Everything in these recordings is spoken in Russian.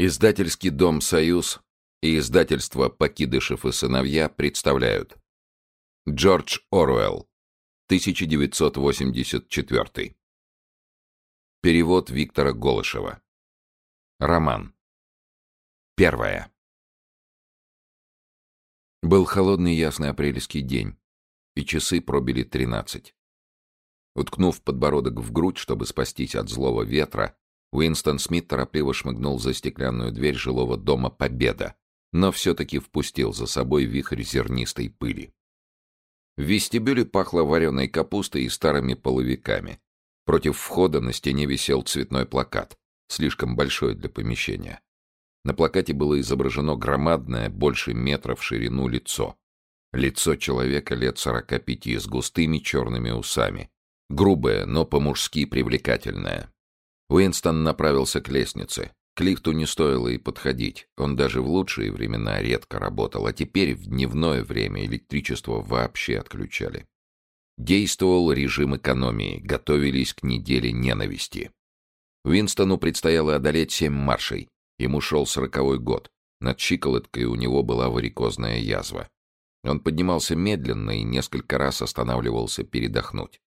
Издательский дом «Союз» и издательство «Покидышев и сыновья» представляют Джордж Оруэлл, 1984. Перевод Виктора Голышева. Роман. Первое. Был холодный ясный апрельский день, и часы пробили тринадцать. Уткнув подбородок в грудь, чтобы спастись от злого ветра, Уинстон Смит торопливо шмыгнул за стеклянную дверь жилого дома «Победа», но все-таки впустил за собой вихрь зернистой пыли. В вестибюле пахло вареной капустой и старыми половиками. Против входа на стене висел цветной плакат, слишком большой для помещения. На плакате было изображено громадное, больше метра в ширину лицо. Лицо человека лет сорока пяти с густыми черными усами. Грубое, но по-мужски привлекательное. Уинстон направился к лестнице. К лифту не стоило и подходить. Он даже в лучшие времена редко работал, а теперь в дневное время электричество вообще отключали. Действовал режим экономии, готовились к неделе ненависти. Уинстону предстояло одолеть семь маршей. Ему шел сороковой год. Над щиколоткой у него была варикозная язва. Он поднимался медленно и несколько раз останавливался передохнуть.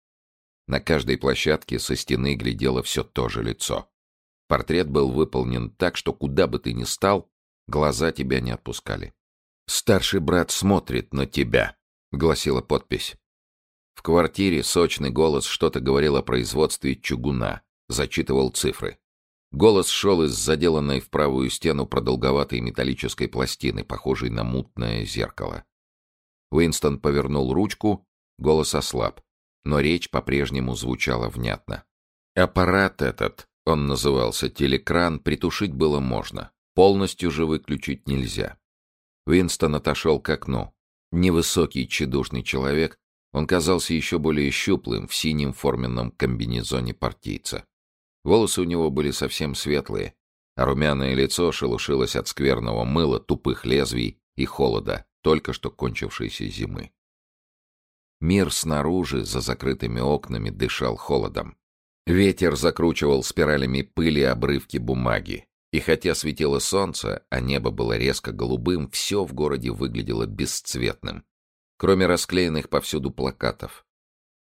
На каждой площадке со стены глядело все то же лицо. Портрет был выполнен так, что куда бы ты ни стал, глаза тебя не отпускали. «Старший брат смотрит на тебя», — гласила подпись. В квартире сочный голос что-то говорил о производстве чугуна, зачитывал цифры. Голос шел из заделанной в правую стену продолговатой металлической пластины, похожей на мутное зеркало. Уинстон повернул ручку, голос ослаб но речь по-прежнему звучала внятно. Аппарат этот, он назывался телекран, притушить было можно, полностью же выключить нельзя. Уинстон отошел к окну. Невысокий, тщедушный человек, он казался еще более щуплым в синем форменном комбинезоне партийца. Волосы у него были совсем светлые, а румяное лицо шелушилось от скверного мыла, тупых лезвий и холода, только что кончившейся зимы. Мир снаружи, за закрытыми окнами, дышал холодом. Ветер закручивал спиралями пыли обрывки бумаги. И хотя светило солнце, а небо было резко голубым, все в городе выглядело бесцветным. Кроме расклеенных повсюду плакатов.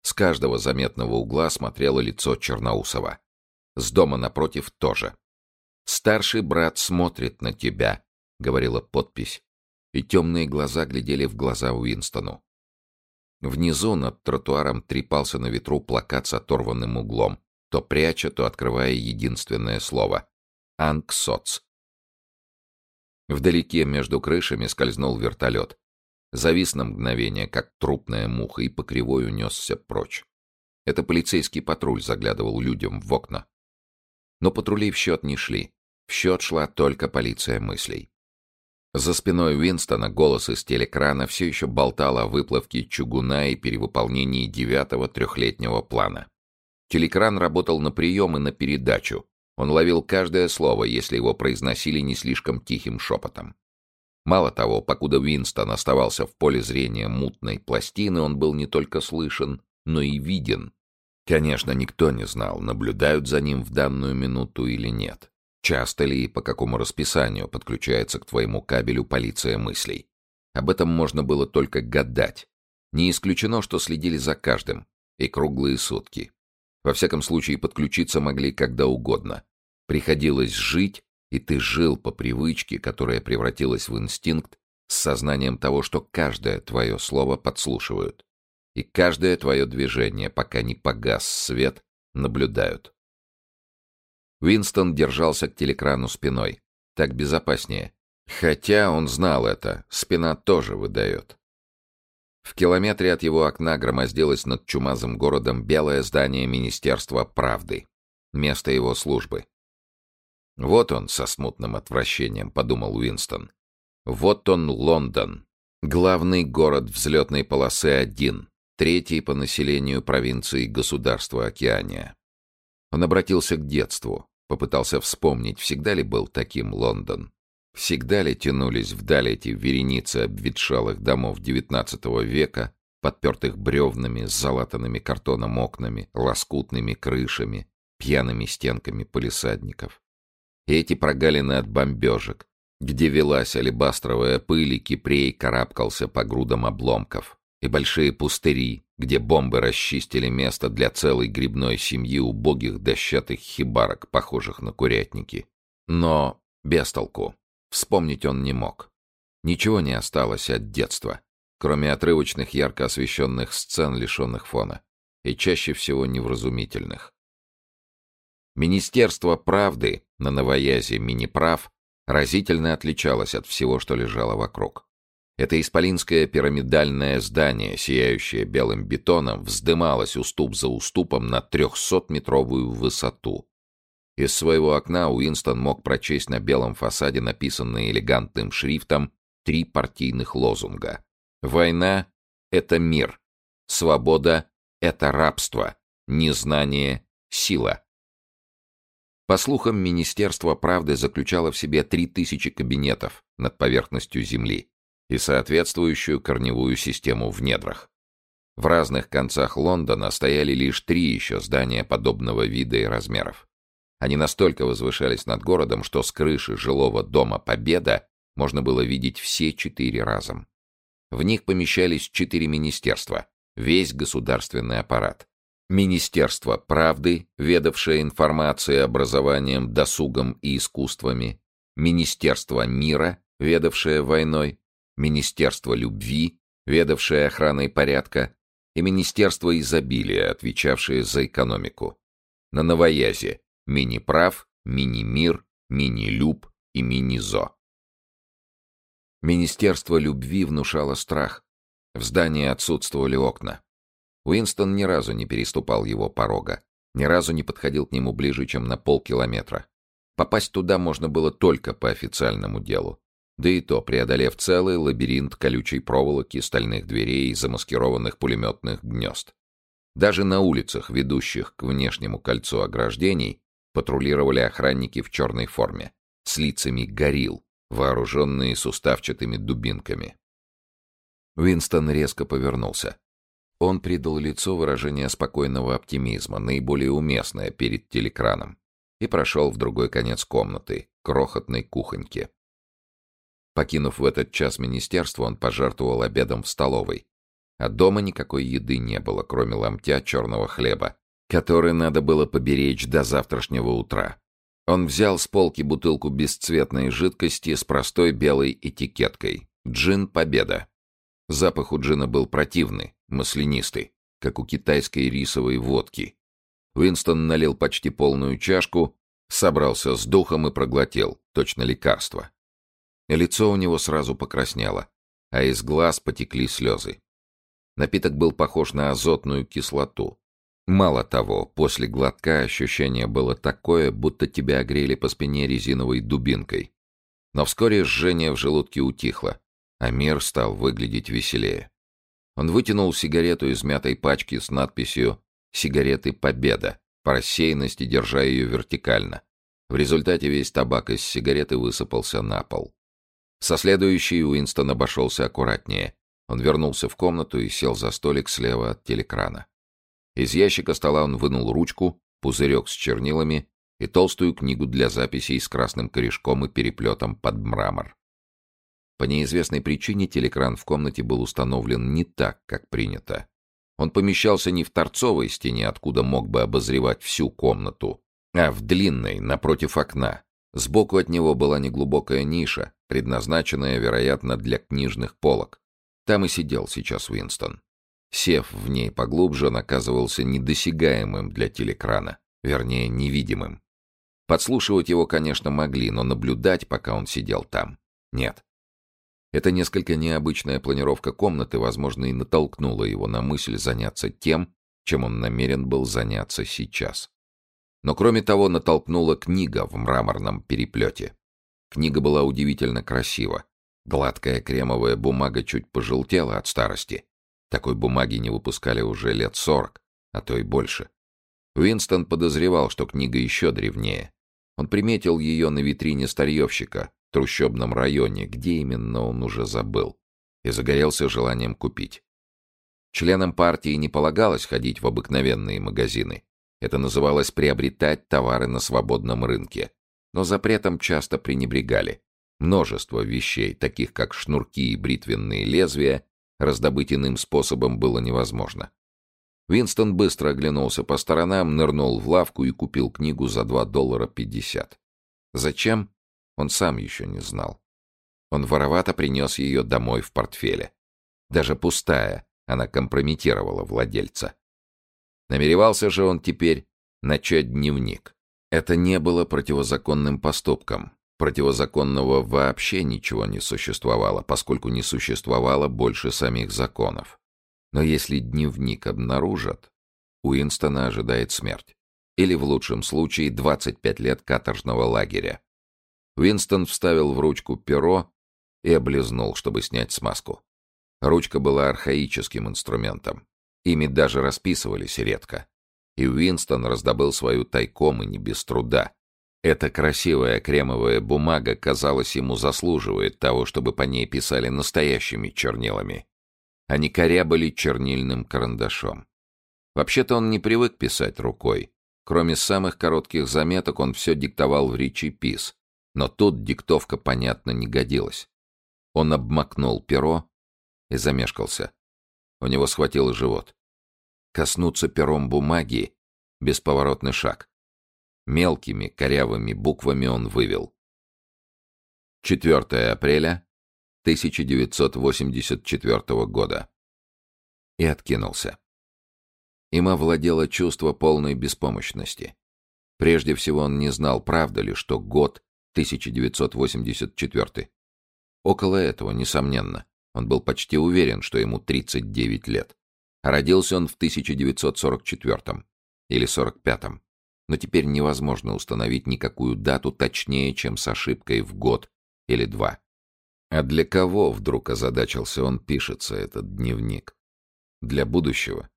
С каждого заметного угла смотрело лицо Черноусова. С дома напротив тоже. «Старший брат смотрит на тебя», — говорила подпись. И темные глаза глядели в глаза Уинстону. Внизу над тротуаром трепался на ветру плакат с оторванным углом, то пряча, то открывая единственное слово — «Анксоц». Вдалеке между крышами скользнул вертолет. Завис на мгновение, как трупная муха, и по кривой унесся прочь. Это полицейский патруль заглядывал людям в окна. Но патрули в счет не шли. В счет шла только полиция мыслей. За спиной Уинстона голос из телекрана все еще болтал о выплавке чугуна и перевыполнении девятого трехлетнего плана. Телекран работал на прием и на передачу. Он ловил каждое слово, если его произносили не слишком тихим шепотом. Мало того, покуда Уинстон оставался в поле зрения мутной пластины, он был не только слышен, но и виден. Конечно, никто не знал, наблюдают за ним в данную минуту или нет. Часто ли и по какому расписанию подключается к твоему кабелю полиция мыслей? Об этом можно было только гадать. Не исключено, что следили за каждым. И круглые сутки. Во всяком случае, подключиться могли когда угодно. Приходилось жить, и ты жил по привычке, которая превратилась в инстинкт, с сознанием того, что каждое твое слово подслушивают. И каждое твое движение, пока не погас свет, наблюдают. Уинстон держался к телекрану спиной. Так безопаснее. Хотя он знал это, спина тоже выдает. В километре от его окна громоздилось над чумазым городом белое здание Министерства правды. Место его службы. «Вот он со смутным отвращением», — подумал Уинстон. «Вот он, Лондон. Главный город взлетной полосы один, третий по населению провинции государства Океания». Он обратился к детству. Попытался вспомнить, всегда ли был таким Лондон. Всегда ли тянулись вдаль эти вереницы обветшалых домов XIX века, подпертых бревнами, с залатанными картоном окнами, лоскутными крышами, пьяными стенками полисадников. И эти прогалины от бомбежек, где велась алебастровая пыль, и кипрей карабкался по грудам обломков, и большие пустыри, где бомбы расчистили место для целой грибной семьи убогих дощатых хибарок, похожих на курятники. Но без толку. Вспомнить он не мог. Ничего не осталось от детства, кроме отрывочных ярко освещенных сцен, лишенных фона, и чаще всего невразумительных. Министерство правды на новоязе Миниправ разительно отличалось от всего, что лежало вокруг. Это исполинское пирамидальное здание, сияющее белым бетоном, вздымалось уступ за уступом на трехсотметровую высоту. Из своего окна Уинстон мог прочесть на белом фасаде написанные элегантным шрифтом три партийных лозунга. «Война — это мир. Свобода — это рабство. Незнание — сила». По слухам, Министерство правды заключало в себе три тысячи кабинетов над поверхностью Земли и соответствующую корневую систему в недрах. В разных концах Лондона стояли лишь три еще здания подобного вида и размеров. Они настолько возвышались над городом, что с крыши жилого дома «Победа» можно было видеть все четыре разом. В них помещались четыре министерства, весь государственный аппарат. Министерство правды, ведавшее информацией, образованием, досугом и искусствами. Министерство мира, ведавшее войной. Министерство любви, ведавшее охраной порядка. И Министерство изобилия, отвечавшее за экономику. На новоязе Мини-прав, мини-мир, мини-люб и мини-зо. Министерство любви внушало страх. В здании отсутствовали окна. Уинстон ни разу не переступал его порога, ни разу не подходил к нему ближе, чем на полкилометра. Попасть туда можно было только по официальному делу. Да и то, преодолев целый лабиринт колючей проволоки, стальных дверей и замаскированных пулеметных гнезд. Даже на улицах, ведущих к внешнему кольцу ограждений, патрулировали охранники в черной форме, с лицами горил, вооруженные суставчатыми дубинками. Уинстон резко повернулся. Он придал лицу выражение спокойного оптимизма, наиболее уместное перед телекраном, и прошел в другой конец комнаты, крохотной кухоньке. Покинув в этот час министерство, он пожертвовал обедом в столовой. А дома никакой еды не было, кроме ломтя черного хлеба, который надо было поберечь до завтрашнего утра. Он взял с полки бутылку бесцветной жидкости с простой белой этикеткой. Джин Победа. Запах у джина был противный, маслянистый, как у китайской рисовой водки. Уинстон налил почти полную чашку, собрался с духом и проглотил, точно лекарство. Лицо у него сразу покраснело, а из глаз потекли слезы. Напиток был похож на азотную кислоту, Мало того, после глотка ощущение было такое, будто тебя огрели по спине резиновой дубинкой. Но вскоре жжение в желудке утихло, а мир стал выглядеть веселее. Он вытянул сигарету из мятой пачки с надписью «Сигареты Победа», по рассеянности держа ее вертикально. В результате весь табак из сигареты высыпался на пол. Со следующей Уинстон обошелся аккуратнее. Он вернулся в комнату и сел за столик слева от телекрана. Из ящика стола он вынул ручку, пузырек с чернилами и толстую книгу для записей с красным корешком и переплетом под мрамор. По неизвестной причине телекран в комнате был установлен не так, как принято. Он помещался не в торцовой стене, откуда мог бы обозревать всю комнату, а в длинной, напротив окна. Сбоку от него была неглубокая ниша, предназначенная, вероятно, для книжных полок. Там и сидел сейчас Уинстон. Сев в ней поглубже, он оказывался недосягаемым для телекрана, вернее, невидимым. Подслушивать его, конечно, могли, но наблюдать, пока он сидел там, нет. Эта несколько необычная планировка комнаты, возможно, и натолкнула его на мысль заняться тем, чем он намерен был заняться сейчас. Но кроме того, натолкнула книга в мраморном переплете. Книга была удивительно красива. Гладкая кремовая бумага чуть пожелтела от старости, такой бумаги не выпускали уже лет сорок, а то и больше. Уинстон подозревал, что книга еще древнее. Он приметил ее на витрине старьевщика в трущобном районе, где именно он уже забыл, и загорелся желанием купить. Членам партии не полагалось ходить в обыкновенные магазины. Это называлось приобретать товары на свободном рынке. но запретом часто пренебрегали. Множество вещей, таких как шнурки и бритвенные лезвия, раздобыть иным способом было невозможно. Винстон быстро оглянулся по сторонам, нырнул в лавку и купил книгу за 2 доллара 50. Зачем? Он сам еще не знал. Он воровато принес ее домой в портфеле. Даже пустая, она компрометировала владельца. Намеревался же он теперь начать дневник. Это не было противозаконным поступком. Противозаконного вообще ничего не существовало, поскольку не существовало больше самих законов. Но если дневник обнаружат, Уинстона ожидает смерть. Или, в лучшем случае, 25 лет каторжного лагеря. Уинстон вставил в ручку перо и облизнул, чтобы снять смазку. Ручка была архаическим инструментом. Ими даже расписывались редко. И Уинстон раздобыл свою тайком и не без труда. Эта красивая кремовая бумага, казалось, ему заслуживает того, чтобы по ней писали настоящими чернилами. Они корябали чернильным карандашом. Вообще-то он не привык писать рукой. Кроме самых коротких заметок, он все диктовал в речи пис. Но тут диктовка, понятно, не годилась. Он обмакнул перо и замешкался. У него схватило живот. Коснуться пером бумаги — бесповоротный шаг. Мелкими корявыми буквами он вывел. 4 апреля 1984 года. И откинулся. Им овладело чувство полной беспомощности. Прежде всего он не знал, правда ли, что год 1984. Около этого, несомненно. Он был почти уверен, что ему 39 лет. Родился он в 1944 или 45 но теперь невозможно установить никакую дату точнее, чем с ошибкой в год или два. А для кого, вдруг озадачился он, пишется этот дневник? Для будущего?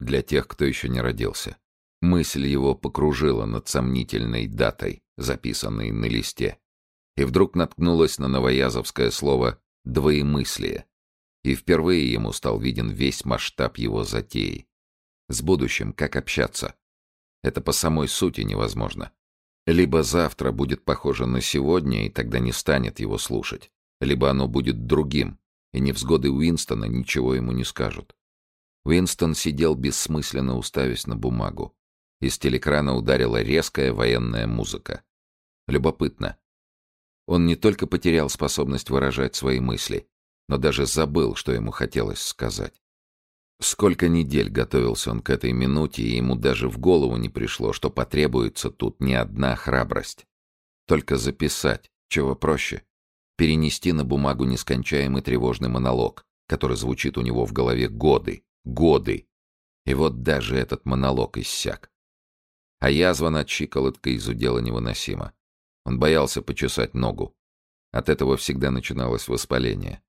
Для тех, кто еще не родился? Мысль его покружила над сомнительной датой, записанной на листе, и вдруг наткнулась на новоязовское слово «двоемыслие», и впервые ему стал виден весь масштаб его затеи. С будущим как общаться? Это по самой сути невозможно. Либо завтра будет похоже на сегодня, и тогда не станет его слушать, либо оно будет другим, и невзгоды Уинстона ничего ему не скажут. Уинстон сидел бессмысленно уставясь на бумагу. Из телекрана ударила резкая военная музыка. Любопытно. Он не только потерял способность выражать свои мысли, но даже забыл, что ему хотелось сказать. Сколько недель готовился он к этой минуте, и ему даже в голову не пришло, что потребуется тут не одна храбрость. Только записать, чего проще. Перенести на бумагу нескончаемый тревожный монолог, который звучит у него в голове годы, годы. И вот даже этот монолог иссяк. А язва над щиколоткой изудела невыносимо. Он боялся почесать ногу. От этого всегда начиналось воспаление.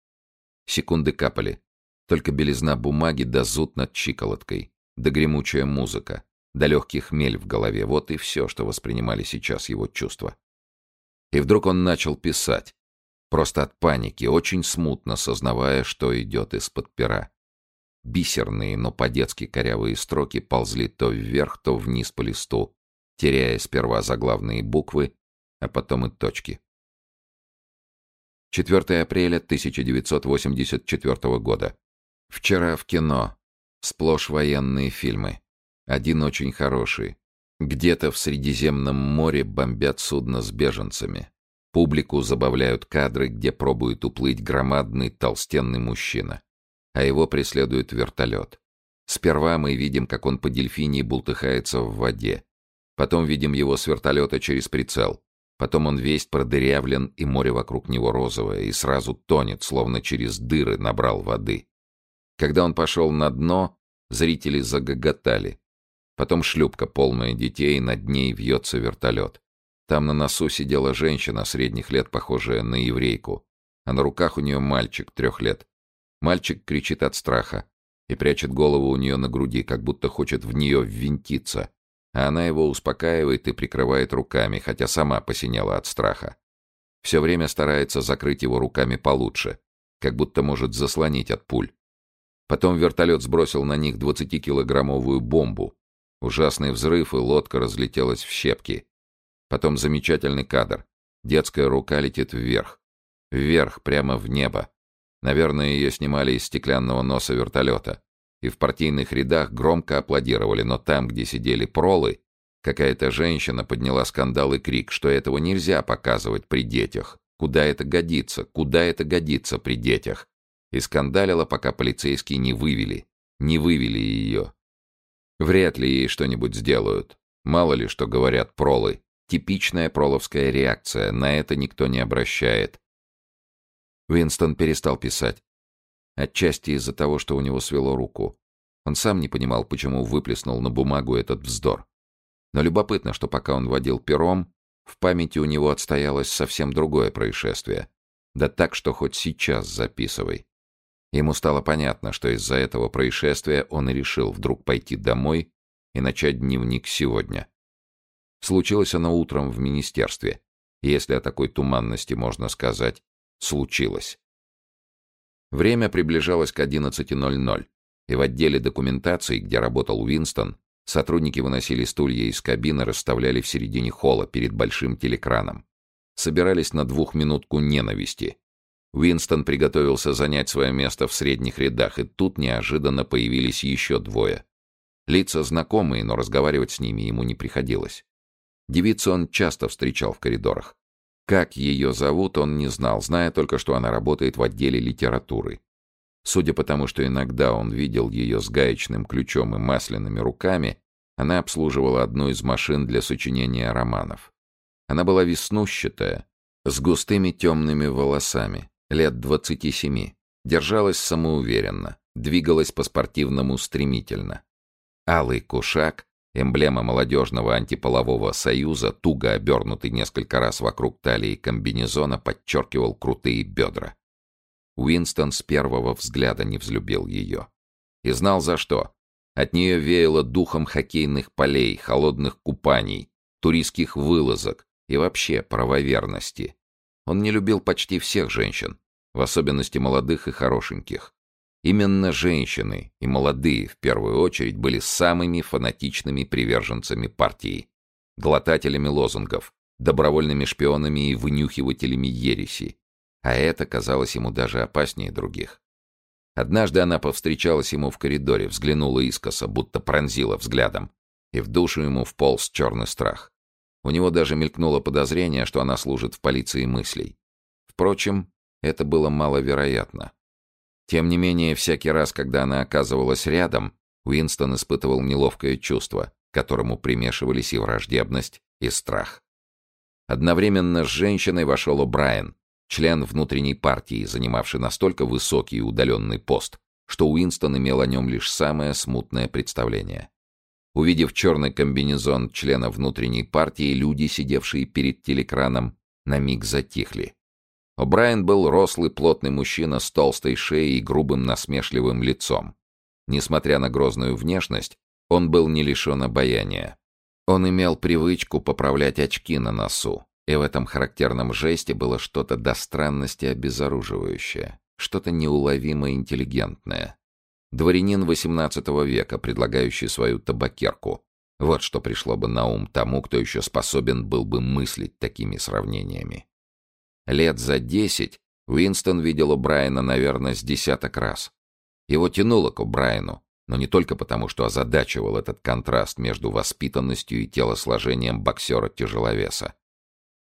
Секунды капали, только белизна бумаги да зуд над чиколоткой, да гремучая музыка, да легкий хмель в голове — вот и все, что воспринимали сейчас его чувства. И вдруг он начал писать, просто от паники, очень смутно сознавая, что идет из-под пера. Бисерные, но по-детски корявые строки ползли то вверх, то вниз по листу, теряя сперва заглавные буквы, а потом и точки. 4 апреля 1984 года. Вчера в кино. Сплошь военные фильмы. Один очень хороший. Где-то в Средиземном море бомбят судно с беженцами. Публику забавляют кадры, где пробует уплыть громадный толстенный мужчина. А его преследует вертолет. Сперва мы видим, как он по дельфинии бултыхается в воде. Потом видим его с вертолета через прицел. Потом он весь продырявлен, и море вокруг него розовое, и сразу тонет, словно через дыры набрал воды. Когда он пошел на дно, зрители загоготали. Потом шлюпка, полная детей, над ней вьется вертолет. Там на носу сидела женщина средних лет, похожая на еврейку, а на руках у нее мальчик трех лет. Мальчик кричит от страха и прячет голову у нее на груди, как будто хочет в нее ввинтиться, а она его успокаивает и прикрывает руками, хотя сама посинела от страха. Все время старается закрыть его руками получше, как будто может заслонить от пуль. Потом вертолет сбросил на них 20-килограммовую бомбу. Ужасный взрыв, и лодка разлетелась в щепки. Потом замечательный кадр. Детская рука летит вверх. Вверх, прямо в небо. Наверное, ее снимали из стеклянного носа вертолета. И в партийных рядах громко аплодировали, но там, где сидели пролы, какая-то женщина подняла скандал и крик, что этого нельзя показывать при детях. Куда это годится? Куда это годится при детях? И скандалила, пока полицейские не вывели. Не вывели ее. Вряд ли ей что-нибудь сделают. Мало ли, что говорят пролы. Типичная проловская реакция, на это никто не обращает. Уинстон перестал писать. Отчасти из-за того, что у него свело руку. Он сам не понимал, почему выплеснул на бумагу этот вздор. Но любопытно, что пока он водил пером, в памяти у него отстоялось совсем другое происшествие. Да так, что хоть сейчас записывай. Ему стало понятно, что из-за этого происшествия он и решил вдруг пойти домой и начать дневник сегодня. Случилось оно утром в министерстве. Если о такой туманности можно сказать, случилось. Время приближалось к 11.00, и в отделе документации, где работал Уинстон, сотрудники выносили стулья из кабины, расставляли в середине холла перед большим телекраном. Собирались на двухминутку ненависти. Уинстон приготовился занять свое место в средних рядах, и тут неожиданно появились еще двое. Лица знакомые, но разговаривать с ними ему не приходилось. Девицу он часто встречал в коридорах. Как ее зовут, он не знал, зная только, что она работает в отделе литературы. Судя по тому, что иногда он видел ее с гаечным ключом и масляными руками, она обслуживала одну из машин для сочинения романов. Она была веснущатая, с густыми темными волосами, лет двадцати семи, держалась самоуверенно, двигалась по-спортивному стремительно. Алый кушак, Эмблема молодежного антиполового союза, туго обернутый несколько раз вокруг талии комбинезона, подчеркивал крутые бедра. Уинстон с первого взгляда не взлюбил ее. И знал за что. От нее веяло духом хоккейных полей, холодных купаний, туристских вылазок и вообще правоверности. Он не любил почти всех женщин, в особенности молодых и хорошеньких. Именно женщины, и молодые в первую очередь, были самыми фанатичными приверженцами партии, глотателями лозунгов, добровольными шпионами и вынюхивателями ереси. А это казалось ему даже опаснее других. Однажды она повстречалась ему в коридоре, взглянула искоса, будто пронзила взглядом, и в душу ему вполз черный страх. У него даже мелькнуло подозрение, что она служит в полиции мыслей. Впрочем, это было маловероятно. Тем не менее, всякий раз, когда она оказывалась рядом, Уинстон испытывал неловкое чувство, к которому примешивались и враждебность, и страх. Одновременно с женщиной вошел О'Брайен, член внутренней партии, занимавший настолько высокий и удаленный пост, что Уинстон имел о нем лишь самое смутное представление. Увидев черный комбинезон члена внутренней партии, люди, сидевшие перед телекраном, на миг затихли. О'Брайен был рослый, плотный мужчина с толстой шеей и грубым насмешливым лицом. Несмотря на грозную внешность, он был не лишен обаяния. Он имел привычку поправлять очки на носу, и в этом характерном жесте было что-то до странности обезоруживающее, что-то неуловимо интеллигентное. Дворянин XVIII века, предлагающий свою табакерку. Вот что пришло бы на ум тому, кто еще способен был бы мыслить такими сравнениями. Лет за десять Уинстон видел у Брайана, наверное, с десяток раз. Его тянуло к Брайану, но не только потому, что озадачивал этот контраст между воспитанностью и телосложением боксера-тяжеловеса.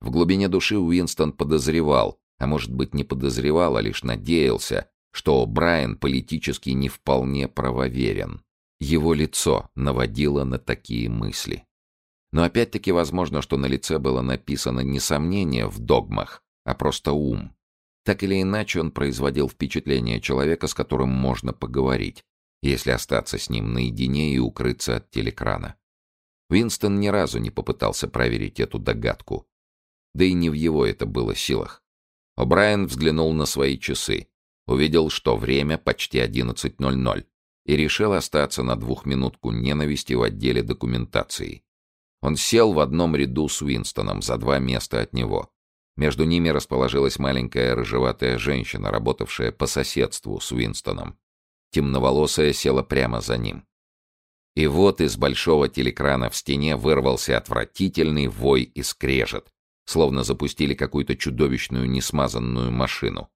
В глубине души Уинстон подозревал, а может быть не подозревал, а лишь надеялся, что Брайан политически не вполне правоверен. Его лицо наводило на такие мысли. Но опять-таки возможно, что на лице было написано не сомнение в догмах, а просто ум. Так или иначе он производил впечатление человека, с которым можно поговорить, если остаться с ним наедине и укрыться от телекрана. Винстон ни разу не попытался проверить эту догадку. Да и не в его это было силах. О'Брайен взглянул на свои часы, увидел, что время почти 11.00, и решил остаться на двухминутку ненависти в отделе документации. Он сел в одном ряду с Уинстоном за два места от него. Между ними расположилась маленькая рыжеватая женщина, работавшая по соседству с Уинстоном. Темноволосая села прямо за ним. И вот из большого телекрана в стене вырвался отвратительный вой и скрежет, словно запустили какую-то чудовищную несмазанную машину.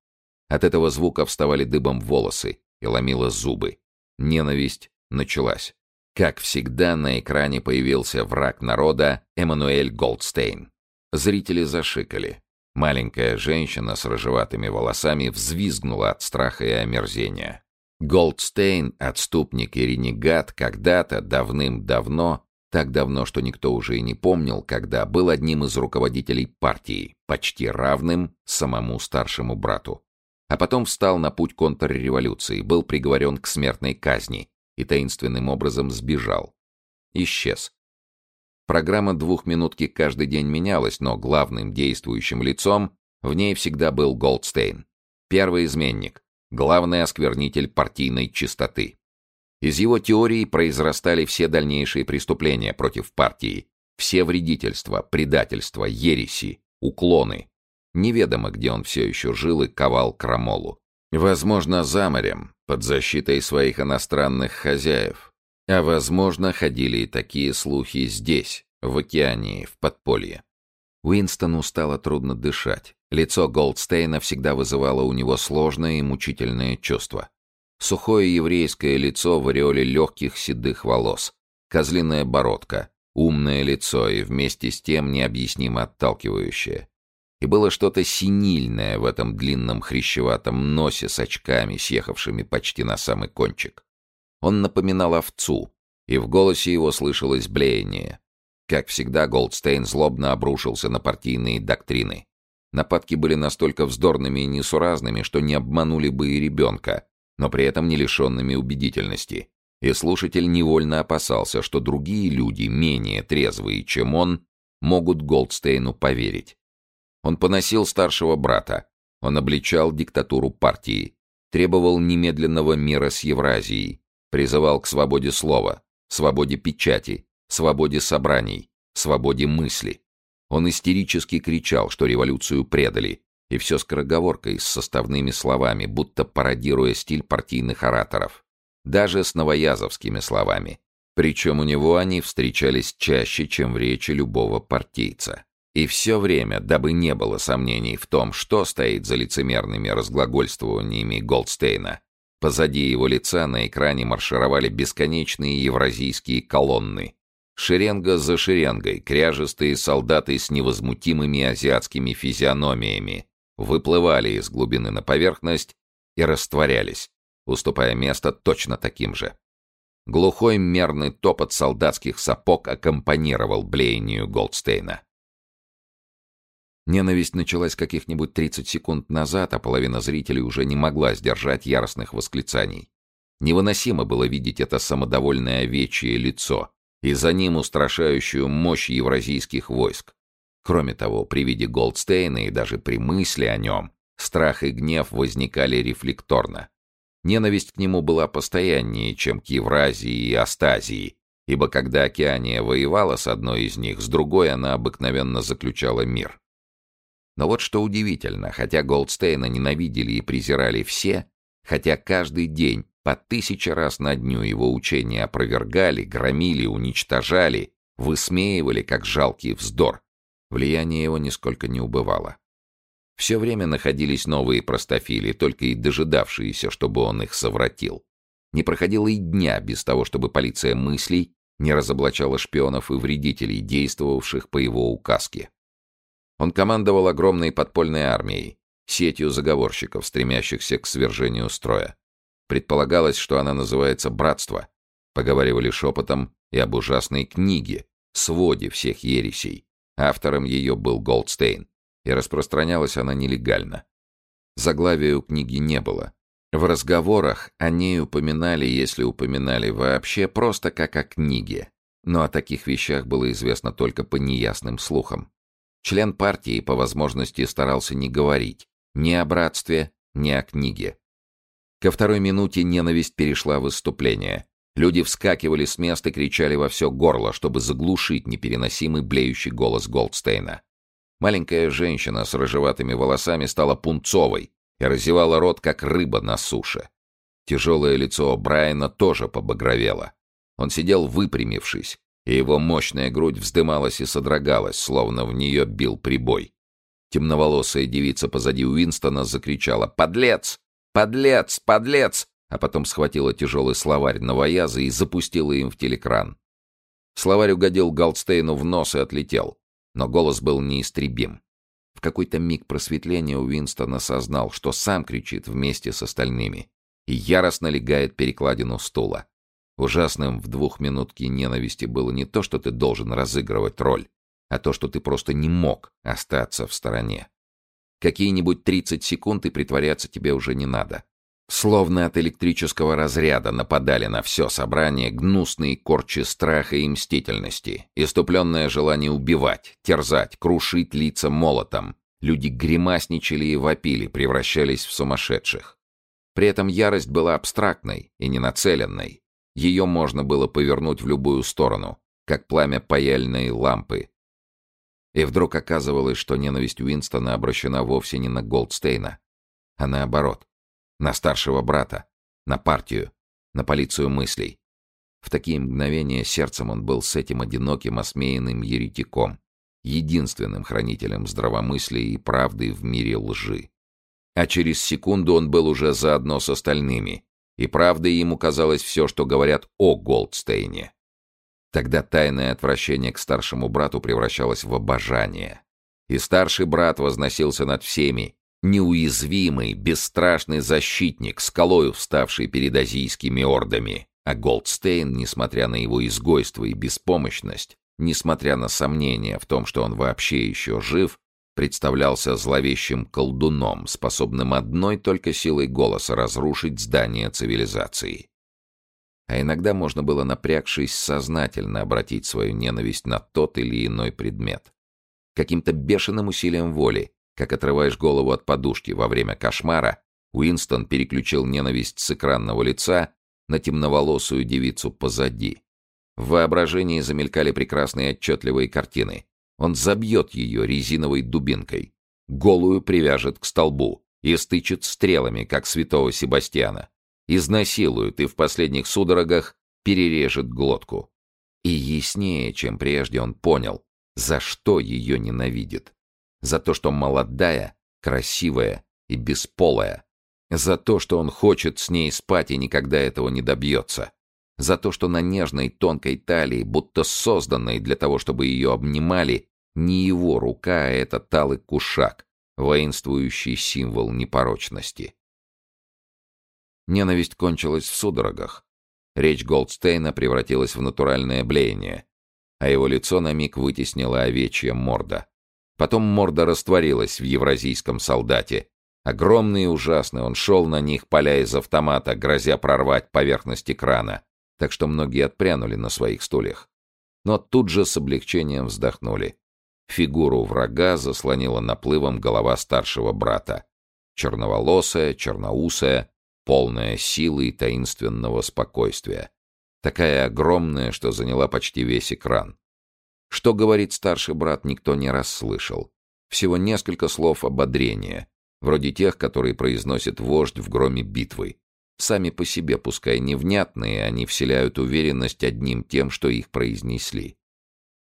От этого звука вставали дыбом волосы и ломило зубы. Ненависть началась. Как всегда, на экране появился враг народа Эммануэль Голдстейн. Зрители зашикали. Маленькая женщина с рыжеватыми волосами взвизгнула от страха и омерзения. Голдстейн, отступник и ренегат, когда-то, давным-давно, так давно, что никто уже и не помнил, когда был одним из руководителей партии, почти равным самому старшему брату. А потом встал на путь контрреволюции, был приговорен к смертной казни и таинственным образом сбежал. Исчез. Программа двухминутки каждый день менялась, но главным действующим лицом в ней всегда был Голдстейн. Первый изменник, главный осквернитель партийной чистоты. Из его теории произрастали все дальнейшие преступления против партии, все вредительства, предательства, ереси, уклоны. Неведомо, где он все еще жил и ковал крамолу. Возможно, за морем, под защитой своих иностранных хозяев. А возможно, ходили и такие слухи здесь, в океане, в подполье. Уинстону стало трудно дышать. Лицо Голдстейна всегда вызывало у него сложное и мучительное чувство. Сухое еврейское лицо в ореоле легких седых волос, козлиная бородка, умное лицо и вместе с тем необъяснимо отталкивающее. И было что-то синильное в этом длинном хрящеватом носе с очками, съехавшими почти на самый кончик. Он напоминал овцу, и в голосе его слышалось блеяние. Как всегда, Голдстейн злобно обрушился на партийные доктрины. Нападки были настолько вздорными и несуразными, что не обманули бы и ребенка, но при этом не лишенными убедительности. И слушатель невольно опасался, что другие люди, менее трезвые, чем он, могут Голдстейну поверить. Он поносил старшего брата, он обличал диктатуру партии, требовал немедленного мира с Евразией, призывал к свободе слова, свободе печати, свободе собраний, свободе мысли. Он истерически кричал, что революцию предали, и все скороговоркой, с составными словами, будто пародируя стиль партийных ораторов. Даже с новоязовскими словами. Причем у него они встречались чаще, чем в речи любого партийца. И все время, дабы не было сомнений в том, что стоит за лицемерными разглагольствованиями Голдстейна, позади его лица на экране маршировали бесконечные евразийские колонны, Шеренга за шеренгой, кряжестые солдаты с невозмутимыми азиатскими физиономиями выплывали из глубины на поверхность и растворялись, уступая место точно таким же. Глухой мерный топот солдатских сапог аккомпанировал блеянию Голдстейна. Ненависть началась каких-нибудь 30 секунд назад, а половина зрителей уже не могла сдержать яростных восклицаний. Невыносимо было видеть это самодовольное овечье лицо, и за ним устрашающую мощь евразийских войск. Кроме того, при виде Голдстейна и даже при мысли о нем, страх и гнев возникали рефлекторно. Ненависть к нему была постояннее, чем к Евразии и Астазии, ибо когда Океания воевала с одной из них, с другой она обыкновенно заключала мир. Но вот что удивительно, хотя Голдстейна ненавидели и презирали все, хотя каждый день по тысяче раз на дню его учения опровергали, громили, уничтожали, высмеивали, как жалкий вздор. Влияние его нисколько не убывало. Все время находились новые простофили, только и дожидавшиеся, чтобы он их совратил. Не проходило и дня без того, чтобы полиция мыслей не разоблачала шпионов и вредителей, действовавших по его указке. Он командовал огромной подпольной армией, сетью заговорщиков, стремящихся к свержению строя. Предполагалось, что она называется «Братство». Поговаривали шепотом и об ужасной книге, своде всех ересей. Автором ее был Голдстейн, и распространялась она нелегально. Заглавия у книги не было. В разговорах о ней упоминали, если упоминали вообще, просто как о книге. Но о таких вещах было известно только по неясным слухам. Член партии по возможности старался не говорить ни о братстве, ни о книге. Ко второй минуте ненависть перешла в выступление. Люди вскакивали с мест и кричали во все горло, чтобы заглушить непереносимый блеющий голос Голдстейна. Маленькая женщина с рыжеватыми волосами стала пунцовой и разевала рот, как рыба на суше. Тяжелое лицо Брайана тоже побагровело. Он сидел выпрямившись, и его мощная грудь вздымалась и содрогалась, словно в нее бил прибой. Темноволосая девица позади Уинстона закричала «Подлец! Подлец! Подлец!» а потом схватила тяжелый словарь новояза и запустила им в телекран. Словарь угодил Галдстейну в нос и отлетел, но голос был неистребим. В какой-то миг просветления Уинстон осознал, что сам кричит вместе с остальными и яростно легает перекладину стула. Ужасным в двухминутке ненависти было не то, что ты должен разыгрывать роль, а то, что ты просто не мог остаться в стороне. Какие-нибудь 30 секунд и притворяться тебе уже не надо. Словно от электрического разряда нападали на все собрание гнусные корчи страха и мстительности, иступленное желание убивать, терзать, крушить лица молотом. Люди гримасничали и вопили, превращались в сумасшедших. При этом ярость была абстрактной и ненацеленной. Ее можно было повернуть в любую сторону, как пламя паяльной лампы. И вдруг оказывалось, что ненависть Уинстона обращена вовсе не на Голдстейна, а наоборот на старшего брата, на партию, на полицию мыслей. В такие мгновения сердцем он был с этим одиноким осмеянным еретиком, единственным хранителем здравомыслия и правды в мире лжи. А через секунду он был уже заодно с остальными, и правдой ему казалось все, что говорят о Голдстейне. Тогда тайное отвращение к старшему брату превращалось в обожание. И старший брат возносился над всеми, неуязвимый, бесстрашный защитник, скалою вставший перед азийскими ордами. А Голдстейн, несмотря на его изгойство и беспомощность, несмотря на сомнения в том, что он вообще еще жив, представлялся зловещим колдуном, способным одной только силой голоса разрушить здание цивилизации. А иногда можно было, напрягшись, сознательно обратить свою ненависть на тот или иной предмет. Каким-то бешеным усилием воли как отрываешь голову от подушки во время кошмара, Уинстон переключил ненависть с экранного лица на темноволосую девицу позади. В воображении замелькали прекрасные отчетливые картины. Он забьет ее резиновой дубинкой, голую привяжет к столбу и стычет стрелами, как святого Себастьяна. Изнасилует и в последних судорогах перережет глотку. И яснее, чем прежде, он понял, за что ее ненавидит. За то, что молодая, красивая и бесполая. За то, что он хочет с ней спать и никогда этого не добьется. За то, что на нежной тонкой талии, будто созданной для того, чтобы ее обнимали, не его рука, а это талый кушак, воинствующий символ непорочности. Ненависть кончилась в судорогах. Речь Голдстейна превратилась в натуральное блеяние, а его лицо на миг вытеснило овечья морда. Потом морда растворилась в евразийском солдате. Огромный и ужасный, он шел на них, поля из автомата, грозя прорвать поверхность экрана, так что многие отпрянули на своих стульях. Но тут же с облегчением вздохнули. Фигуру врага заслонила наплывом голова старшего брата. Черноволосая, черноусая, полная силы и таинственного спокойствия. Такая огромная, что заняла почти весь экран. Что говорит старший брат, никто не расслышал. Всего несколько слов ободрения, вроде тех, которые произносит вождь в громе битвы. Сами по себе, пускай невнятные, они вселяют уверенность одним тем, что их произнесли.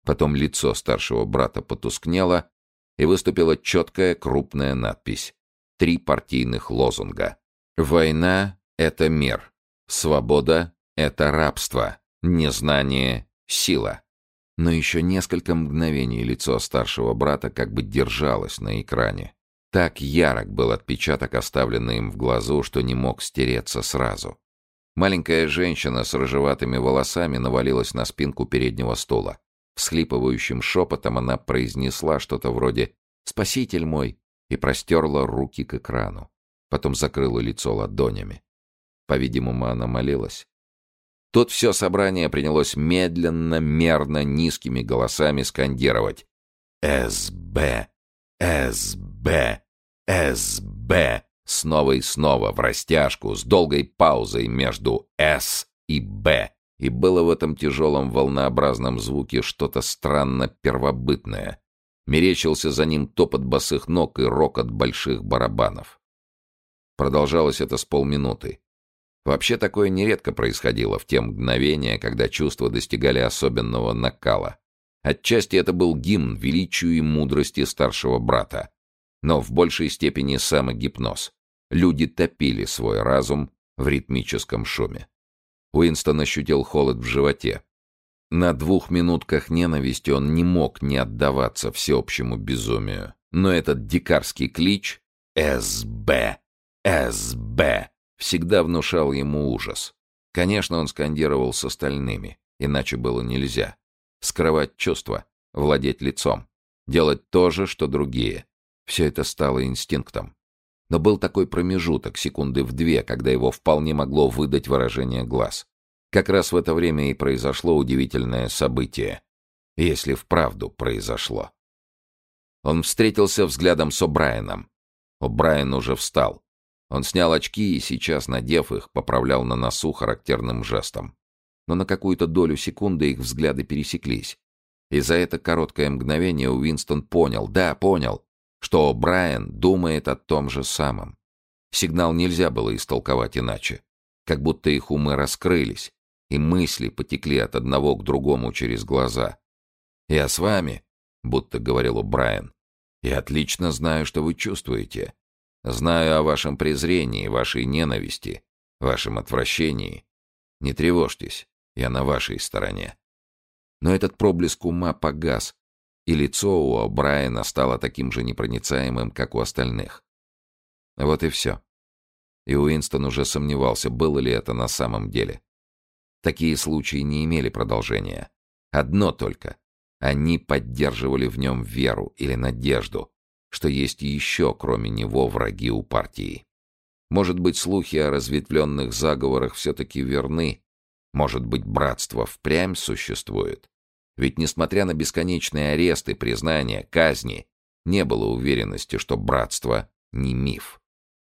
Потом лицо старшего брата потускнело, и выступила четкая крупная надпись. Три партийных лозунга. «Война — это мир. Свобода — это рабство. Незнание — сила». Но еще несколько мгновений лицо старшего брата как бы держалось на экране. Так ярок был отпечаток, оставленный им в глазу, что не мог стереться сразу. Маленькая женщина с рыжеватыми волосами навалилась на спинку переднего стула. Всхлипывающим шепотом она произнесла что-то вроде «Спаситель мой!» и простерла руки к экрану. Потом закрыла лицо ладонями. По-видимому, она молилась. Тут все собрание принялось медленно, мерно, низкими голосами скандировать. «СБ! СБ! СБ!» Снова и снова, в растяжку, с долгой паузой между «С» и «Б». И было в этом тяжелом волнообразном звуке что-то странно первобытное. Мерещился за ним топот босых ног и рокот больших барабанов. Продолжалось это с полминуты. Вообще такое нередко происходило в те мгновения, когда чувства достигали особенного накала. Отчасти это был гимн величию и мудрости старшего брата, но в большей степени самогипноз. Люди топили свой разум в ритмическом шуме. Уинстон ощутил холод в животе. На двух минутках ненависти он не мог не отдаваться всеобщему безумию. Но этот дикарский клич «СБ! СБ!» всегда внушал ему ужас. Конечно, он скандировал с остальными, иначе было нельзя. Скрывать чувства, владеть лицом, делать то же, что другие. Все это стало инстинктом. Но был такой промежуток, секунды в две, когда его вполне могло выдать выражение глаз. Как раз в это время и произошло удивительное событие. Если вправду произошло. Он встретился взглядом с О'Брайеном. О'Брайен уже встал. Он снял очки и сейчас, надев их, поправлял на носу характерным жестом. Но на какую-то долю секунды их взгляды пересеклись. И за это короткое мгновение Уинстон понял, да, понял, что Брайан думает о том же самом. Сигнал нельзя было истолковать иначе. Как будто их умы раскрылись, и мысли потекли от одного к другому через глаза. «Я с вами», — будто говорил Брайан. «Я отлично знаю, что вы чувствуете. Знаю о вашем презрении, вашей ненависти, вашем отвращении. Не тревожьтесь, я на вашей стороне». Но этот проблеск ума погас, и лицо у Брайана стало таким же непроницаемым, как у остальных. Вот и все. И Уинстон уже сомневался, было ли это на самом деле. Такие случаи не имели продолжения. Одно только. Они поддерживали в нем веру или надежду, что есть еще, кроме него, враги у партии. Может быть, слухи о разветвленных заговорах все-таки верны. Может быть, братство впрямь существует. Ведь, несмотря на бесконечные аресты, признания, казни, не было уверенности, что братство не миф.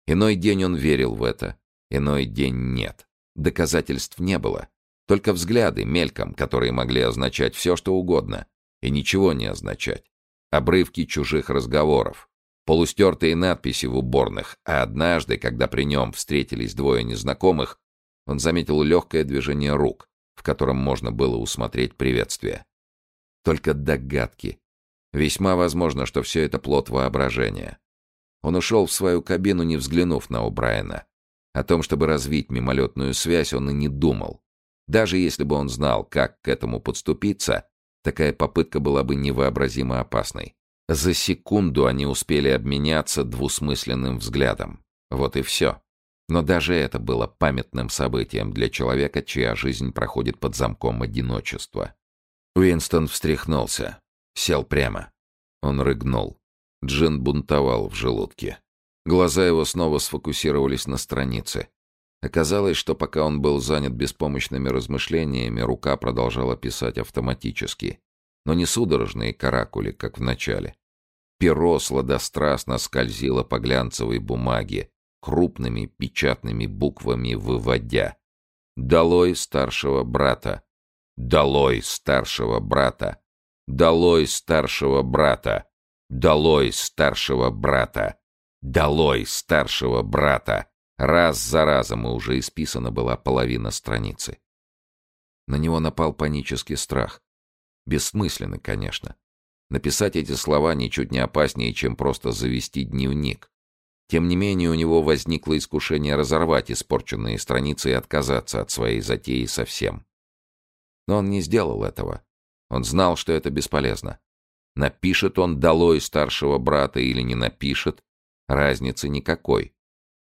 Иной день он верил в это, иной день нет. Доказательств не было. Только взгляды мельком, которые могли означать все, что угодно, и ничего не означать. Обрывки чужих разговоров, полустертые надписи в уборных, а однажды, когда при нем встретились двое незнакомых, он заметил легкое движение рук, в котором можно было усмотреть приветствие. Только догадки. Весьма возможно, что все это плод воображения. Он ушел в свою кабину, не взглянув на О'Брайена. О том, чтобы развить мимолетную связь, он и не думал. Даже если бы он знал, как к этому подступиться, такая попытка была бы невообразимо опасной. За секунду они успели обменяться двусмысленным взглядом. Вот и все. Но даже это было памятным событием для человека, чья жизнь проходит под замком одиночества. Уинстон встряхнулся. Сел прямо. Он рыгнул. Джин бунтовал в желудке. Глаза его снова сфокусировались на странице. Оказалось, что пока он был занят беспомощными размышлениями, рука продолжала писать автоматически. Но не судорожные каракули, как в начале. Перо сладострастно скользило по глянцевой бумаге, крупными печатными буквами выводя. «Долой старшего брата! Долой старшего брата! Долой старшего брата! Долой старшего брата! Долой старшего брата! Раз за разом и уже исписана была половина страницы. На него напал панический страх. Бессмысленный, конечно. Написать эти слова ничуть не опаснее, чем просто завести дневник. Тем не менее, у него возникло искушение разорвать испорченные страницы и отказаться от своей затеи совсем. Но он не сделал этого. Он знал, что это бесполезно. Напишет он долой старшего брата или не напишет, разницы никакой.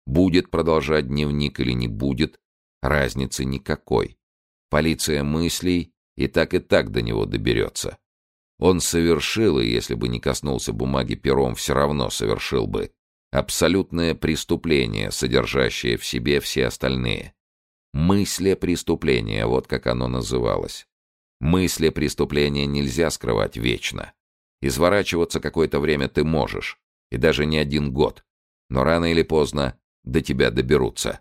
Будет продолжать дневник или не будет, разницы никакой. Полиция мыслей и так и так до него доберется. Он совершил, и если бы не коснулся бумаги пером, все равно совершил бы, абсолютное преступление, содержащее в себе все остальные. Мысли преступления, вот как оно называлось. Мысли преступления нельзя скрывать вечно. Изворачиваться какое-то время ты можешь, и даже не один год. Но рано или поздно до тебя доберутся.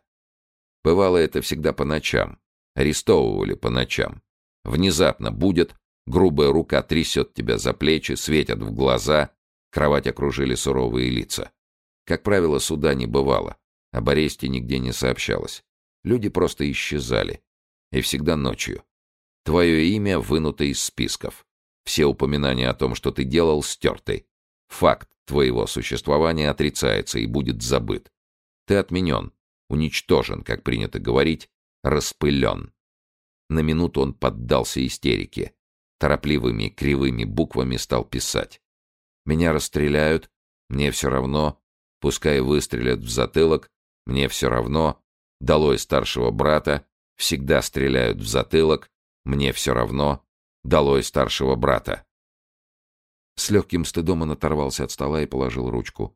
Бывало это всегда по ночам. Арестовывали по ночам. Внезапно будет, грубая рука трясет тебя за плечи, светят в глаза, кровать окружили суровые лица. Как правило, суда не бывало, об аресте нигде не сообщалось. Люди просто исчезали. И всегда ночью. Твое имя вынуто из списков. Все упоминания о том, что ты делал, стерты. Факт твоего существования отрицается и будет забыт. Ты отменен, уничтожен, как принято говорить, распылен. На минуту он поддался истерике. Торопливыми кривыми буквами стал писать. «Меня расстреляют, мне все равно, пускай выстрелят в затылок, мне все равно, долой старшего брата, всегда стреляют в затылок, мне все равно, долой старшего брата». С легким стыдом он оторвался от стола и положил ручку.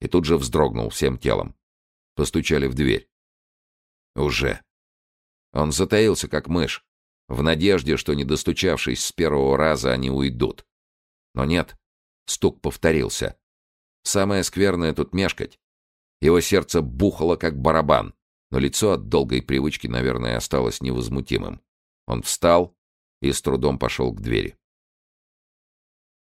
И тут же вздрогнул всем телом. Постучали в дверь. Уже. Он затаился, как мышь, в надежде, что, не достучавшись с первого раза, они уйдут. Но нет, стук повторился. Самое скверное тут мешкать. Его сердце бухало, как барабан, но лицо от долгой привычки, наверное, осталось невозмутимым. Он встал и с трудом пошел к двери.